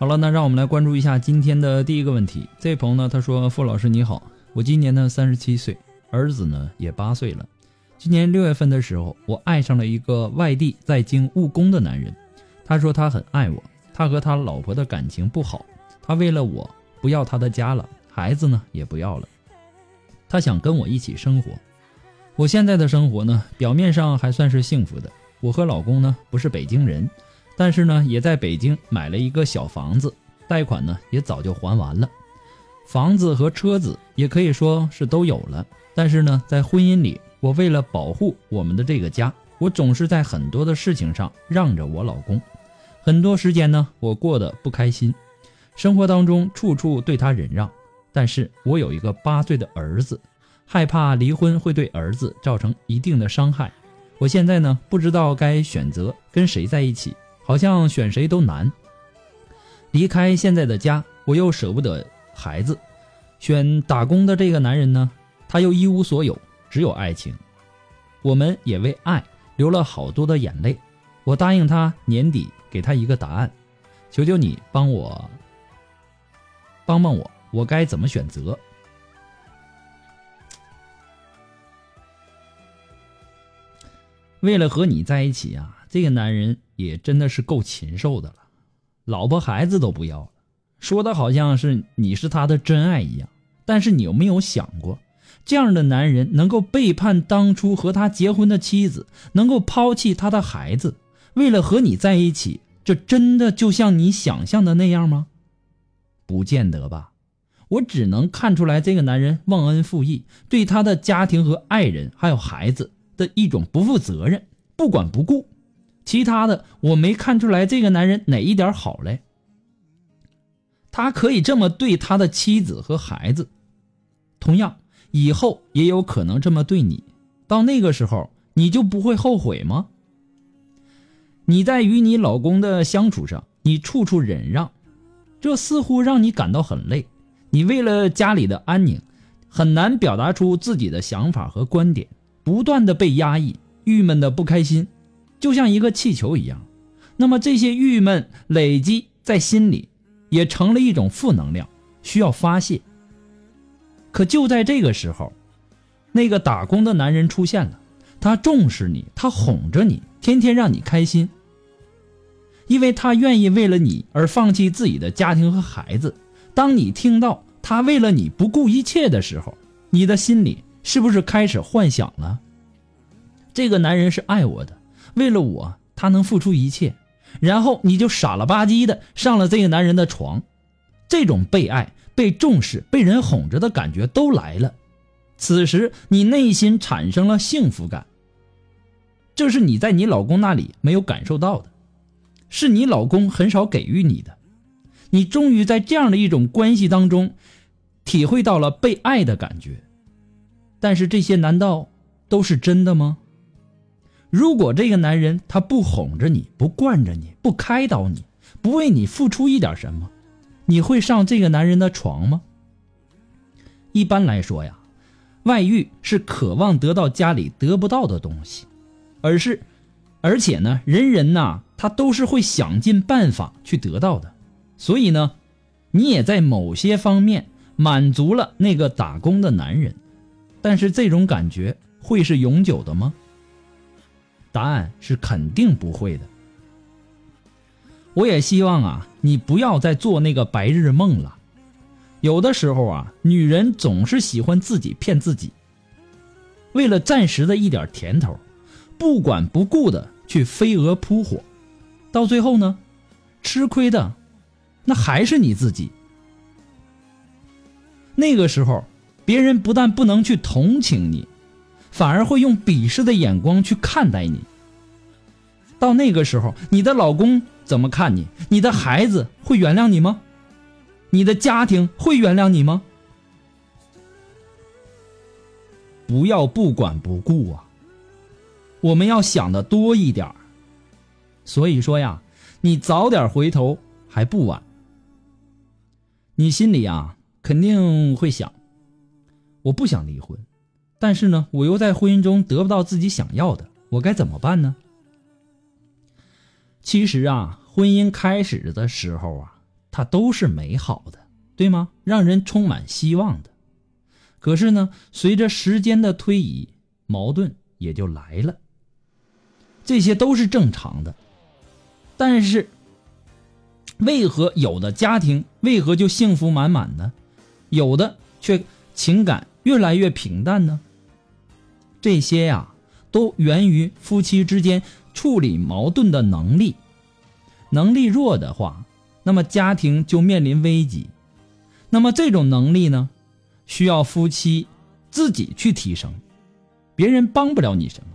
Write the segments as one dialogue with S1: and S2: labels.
S1: 好了，那让我们来关注一下今天的第一个问题。这位朋友呢，他说：“傅老师你好，我今年呢三十七岁，儿子呢也八岁了。今年六月份的时候，我爱上了一个外地在京务工的男人。他说他很爱我，他和他老婆的感情不好，他为了我不要他的家了，孩子呢也不要了，他想跟我一起生活。我现在的生活呢，表面上还算是幸福的。我和老公呢不是北京人。”但是呢，也在北京买了一个小房子，贷款呢也早就还完了，房子和车子也可以说是都有了。但是呢，在婚姻里，我为了保护我们的这个家，我总是在很多的事情上让着我老公，很多时间呢，我过得不开心，生活当中处处对他忍让。但是我有一个八岁的儿子，害怕离婚会对儿子造成一定的伤害，我现在呢，不知道该选择跟谁在一起。好像选谁都难。离开现在的家，我又舍不得孩子。选打工的这个男人呢，他又一无所有，只有爱情。我们也为爱流了好多的眼泪。我答应他年底给他一个答案，求求你帮我，帮帮我，我该怎么选择？为了和你在一起啊，这个男人。也真的是够禽兽的了，老婆孩子都不要了，说的好像是你是他的真爱一样。但是你有没有想过，这样的男人能够背叛当初和他结婚的妻子，能够抛弃他的孩子，为了和你在一起，这真的就像你想象的那样吗？不见得吧。我只能看出来，这个男人忘恩负义，对他的家庭和爱人还有孩子的一种不负责任、不管不顾。其他的我没看出来，这个男人哪一点好嘞？他可以这么对他的妻子和孩子，同样以后也有可能这么对你。到那个时候，你就不会后悔吗？你在与你老公的相处上，你处处忍让，这似乎让你感到很累。你为了家里的安宁，很难表达出自己的想法和观点，不断的被压抑，郁闷的不开心。就像一个气球一样，那么这些郁闷累积在心里，也成了一种负能量，需要发泄。可就在这个时候，那个打工的男人出现了，他重视你，他哄着你，天天让你开心，因为他愿意为了你而放弃自己的家庭和孩子。当你听到他为了你不顾一切的时候，你的心里是不是开始幻想了？这个男人是爱我的。为了我，他能付出一切，然后你就傻了吧唧的上了这个男人的床，这种被爱、被重视、被人哄着的感觉都来了。此时你内心产生了幸福感，这是你在你老公那里没有感受到的，是你老公很少给予你的。你终于在这样的一种关系当中，体会到了被爱的感觉。但是这些难道都是真的吗？如果这个男人他不哄着你，不惯着你，不开导你，不为你付出一点什么，你会上这个男人的床吗？一般来说呀，外遇是渴望得到家里得不到的东西。而是，而且呢，人人呐，他都是会想尽办法去得到的，所以呢，你也在某些方面满足了那个打工的男人，但是这种感觉会是永久的吗？答案是肯定不会的。我也希望啊，你不要再做那个白日梦了。有的时候啊，女人总是喜欢自己骗自己，为了暂时的一点甜头。不管不顾的去飞蛾扑火，到最后呢，吃亏的那还是你自己。那个时候，别人不但不能去同情你，反而会用鄙视的眼光去看待你。到那个时候，你的老公怎么看你？你的孩子会原谅你吗？你的家庭会原谅你吗？不要不管不顾啊！我们要想的多一点所以说呀，你早点回头还不晚。你心里啊肯定会想，我不想离婚，但是呢，我又在婚姻中得不到自己想要的，我该怎么办呢？其实啊，婚姻开始的时候啊，它都是美好的，对吗？让人充满希望的。可是呢，随着时间的推移，矛盾也就来了。这些都是正常的，但是为何有的家庭为何就幸福满满呢？有的却情感越来越平淡呢？这些呀，都源于夫妻之间处理矛盾的能力。能力弱的话，那么家庭就面临危机。那么这种能力呢，需要夫妻自己去提升，别人帮不了你什么。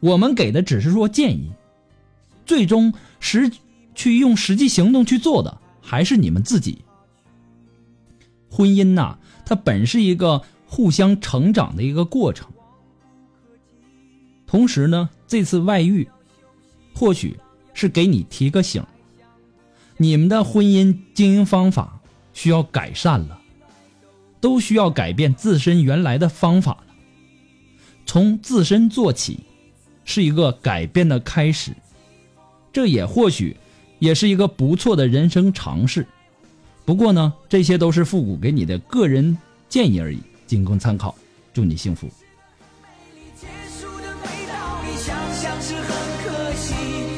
S1: 我们给的只是说建议，最终实去用实际行动去做的还是你们自己。婚姻呐，它本是一个互相成长的一个过程。同时呢，这次外遇，或许是给你提个醒，你们的婚姻经营方法需要改善了，都需要改变自身原来的方法了，从自身做起。是一个改变的开始，这也或许也是一个不错的人生尝试。不过呢，这些都是复古给你的个人建议而已，仅供参考。祝你幸福。是很可惜。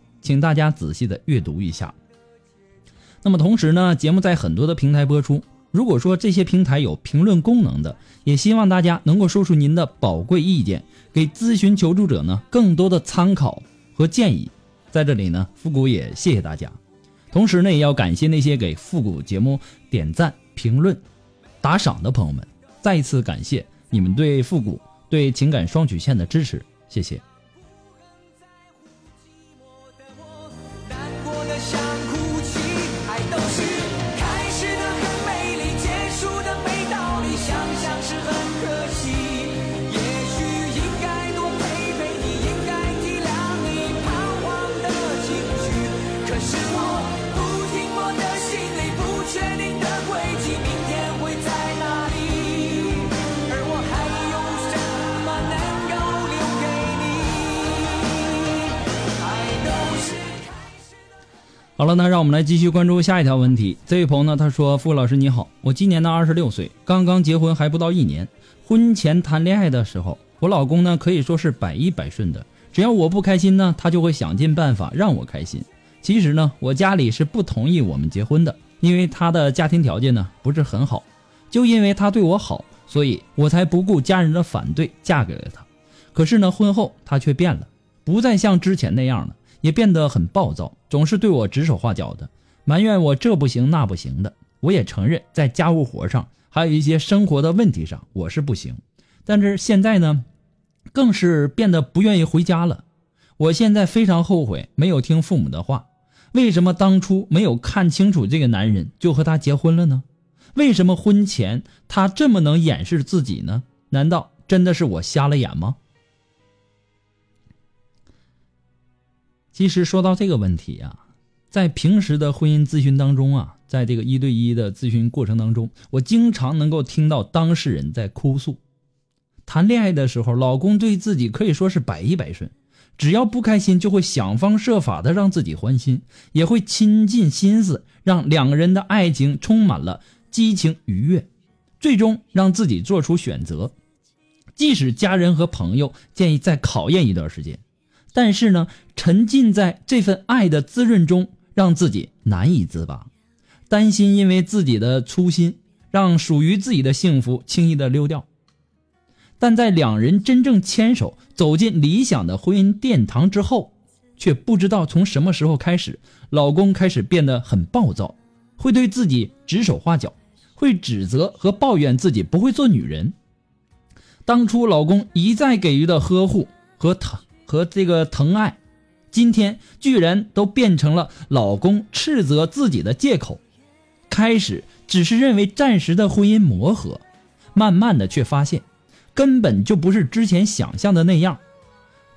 S1: 请大家仔细的阅读一下。那么同时呢，节目在很多的平台播出。如果说这些平台有评论功能的，也希望大家能够说出您的宝贵意见，给咨询求助者呢更多的参考和建议。在这里呢，复古也谢谢大家。同时呢，也要感谢那些给复古节目点赞、评论、打赏的朋友们。再一次感谢你们对复古、对情感双曲线的支持，谢谢。好了，那让我们来继续关注下一条问题。这位朋友呢，他说：“傅老师你好，我今年呢二十六岁，刚刚结婚还不到一年。婚前谈恋爱的时候，我老公呢可以说是百依百顺的，只要我不开心呢，他就会想尽办法让我开心。其实呢，我家里是不同意我们结婚的，因为他的家庭条件呢不是很好。就因为他对我好，所以我才不顾家人的反对嫁给了他。可是呢，婚后他却变了，不再像之前那样了。”也变得很暴躁，总是对我指手画脚的，埋怨我这不行那不行的。我也承认，在家务活上，还有一些生活的问题上，我是不行。但是现在呢，更是变得不愿意回家了。我现在非常后悔没有听父母的话。为什么当初没有看清楚这个男人就和他结婚了呢？为什么婚前他这么能掩饰自己呢？难道真的是我瞎了眼吗？其实说到这个问题啊，在平时的婚姻咨询当中啊，在这个一对一的咨询过程当中，我经常能够听到当事人在哭诉，谈恋爱的时候，老公对自己可以说是百依百顺，只要不开心就会想方设法的让自己欢心，也会倾尽心思让两个人的爱情充满了激情愉悦，最终让自己做出选择，即使家人和朋友建议再考验一段时间。但是呢，沉浸在这份爱的滋润中，让自己难以自拔，担心因为自己的粗心，让属于自己的幸福轻易的溜掉。但在两人真正牵手走进理想的婚姻殿堂之后，却不知道从什么时候开始，老公开始变得很暴躁，会对自己指手画脚，会指责和抱怨自己不会做女人。当初老公一再给予的呵护和疼。和这个疼爱，今天居然都变成了老公斥责自己的借口。开始只是认为暂时的婚姻磨合，慢慢的却发现，根本就不是之前想象的那样。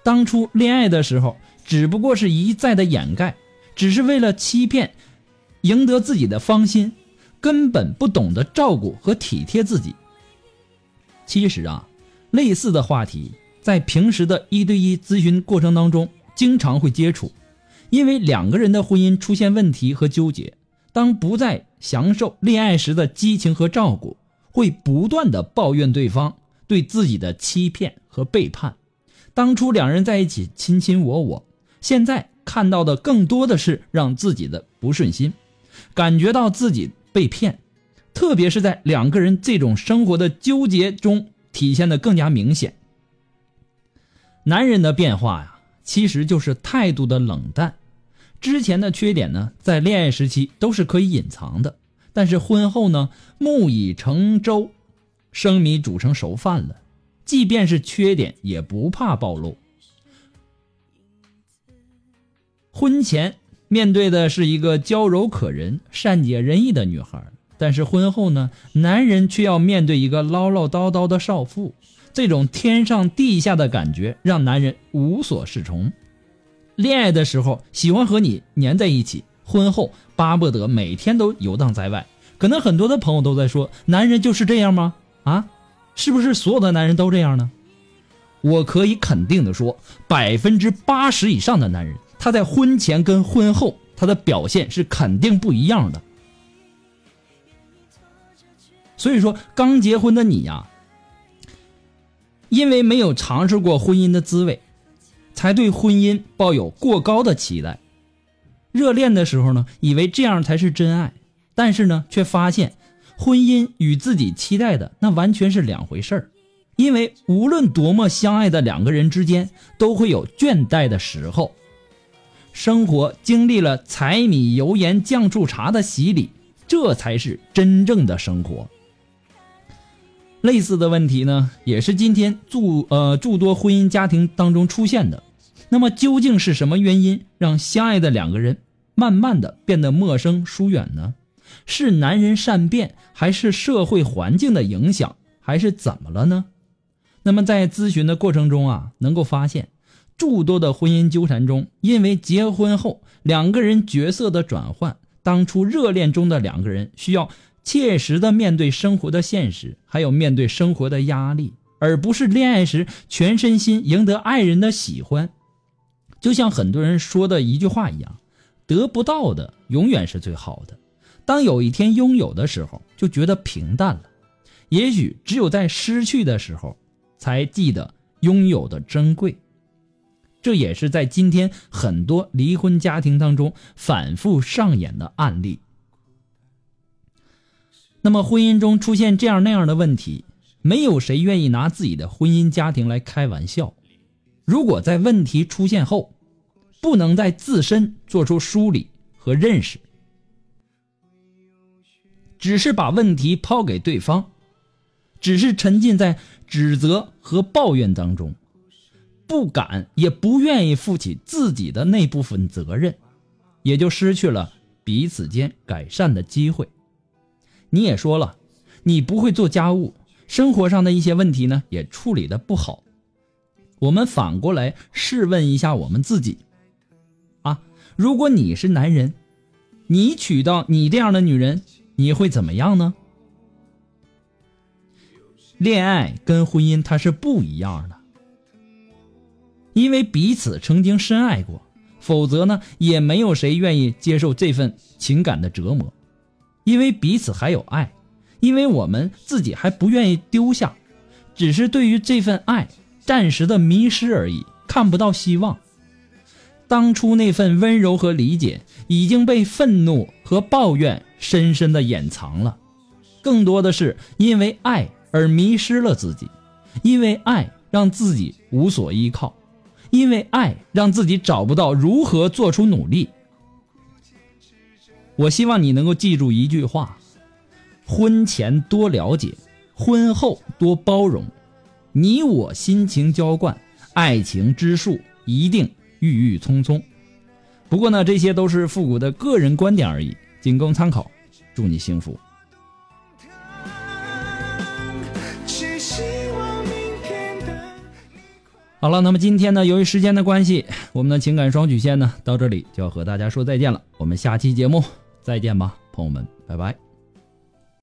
S1: 当初恋爱的时候，只不过是一再的掩盖，只是为了欺骗，赢得自己的芳心，根本不懂得照顾和体贴自己。其实啊，类似的话题。在平时的一对一咨询过程当中，经常会接触，因为两个人的婚姻出现问题和纠结，当不再享受恋爱时的激情和照顾，会不断的抱怨对方对自己的欺骗和背叛。当初两人在一起卿卿我我，现在看到的更多的是让自己的不顺心，感觉到自己被骗，特别是在两个人这种生活的纠结中体现的更加明显。男人的变化呀，其实就是态度的冷淡。之前的缺点呢，在恋爱时期都是可以隐藏的，但是婚后呢，木已成舟，生米煮成熟饭了。即便是缺点，也不怕暴露。婚前面对的是一个娇柔可人、善解人意的女孩，但是婚后呢，男人却要面对一个唠唠叨叨的少妇。这种天上地下的感觉让男人无所适从。恋爱的时候喜欢和你粘在一起，婚后巴不得每天都游荡在外。可能很多的朋友都在说，男人就是这样吗？啊，是不是所有的男人都这样呢？我可以肯定的说，百分之八十以上的男人，他在婚前跟婚后他的表现是肯定不一样的。所以说，刚结婚的你呀。因为没有尝试过婚姻的滋味，才对婚姻抱有过高的期待。热恋的时候呢，以为这样才是真爱，但是呢，却发现婚姻与自己期待的那完全是两回事儿。因为无论多么相爱的两个人之间，都会有倦怠的时候。生活经历了柴米油盐酱醋茶的洗礼，这才是真正的生活。类似的问题呢，也是今天诸呃诸多婚姻家庭当中出现的。那么究竟是什么原因让相爱的两个人慢慢的变得陌生疏远呢？是男人善变，还是社会环境的影响，还是怎么了呢？那么在咨询的过程中啊，能够发现诸多的婚姻纠缠中，因为结婚后两个人角色的转换，当初热恋中的两个人需要。切实的面对生活的现实，还有面对生活的压力，而不是恋爱时全身心赢得爱人的喜欢。就像很多人说的一句话一样：“得不到的永远是最好的。当有一天拥有的时候，就觉得平淡了。也许只有在失去的时候，才记得拥有的珍贵。这也是在今天很多离婚家庭当中反复上演的案例。那么，婚姻中出现这样那样的问题，没有谁愿意拿自己的婚姻家庭来开玩笑。如果在问题出现后，不能在自身做出梳理和认识，只是把问题抛给对方，只是沉浸在指责和抱怨当中。不敢也不愿意负起自己的那部分责任，也就失去了彼此间改善的机会。你也说了，你不会做家务，生活上的一些问题呢也处理的不好。我们反过来试问一下我们自己：啊，如果你是男人，你娶到你这样的女人，你会怎么样呢？恋爱跟婚姻它是不一样的。因为彼此曾经深爱过，否则呢，也没有谁愿意接受这份情感的折磨。因为彼此还有爱，因为我们自己还不愿意丢下，只是对于这份爱暂时的迷失而已，看不到希望。当初那份温柔和理解已经被愤怒和抱怨深深的掩藏了，更多的是因为爱而迷失了自己，因为爱让自己无所依靠。因为爱让自己找不到如何做出努力。我希望你能够记住一句话：婚前多了解，婚后多包容。你我心情浇灌，爱情之树一定郁郁葱葱。不过呢，这些都是复古的个人观点而已，仅供参考。祝你幸福。好了，那么今天呢，由于时间的关系，我们的情感双曲线呢，到这里就要和大家说再见了。我们下期节目再见吧，朋友们，拜拜。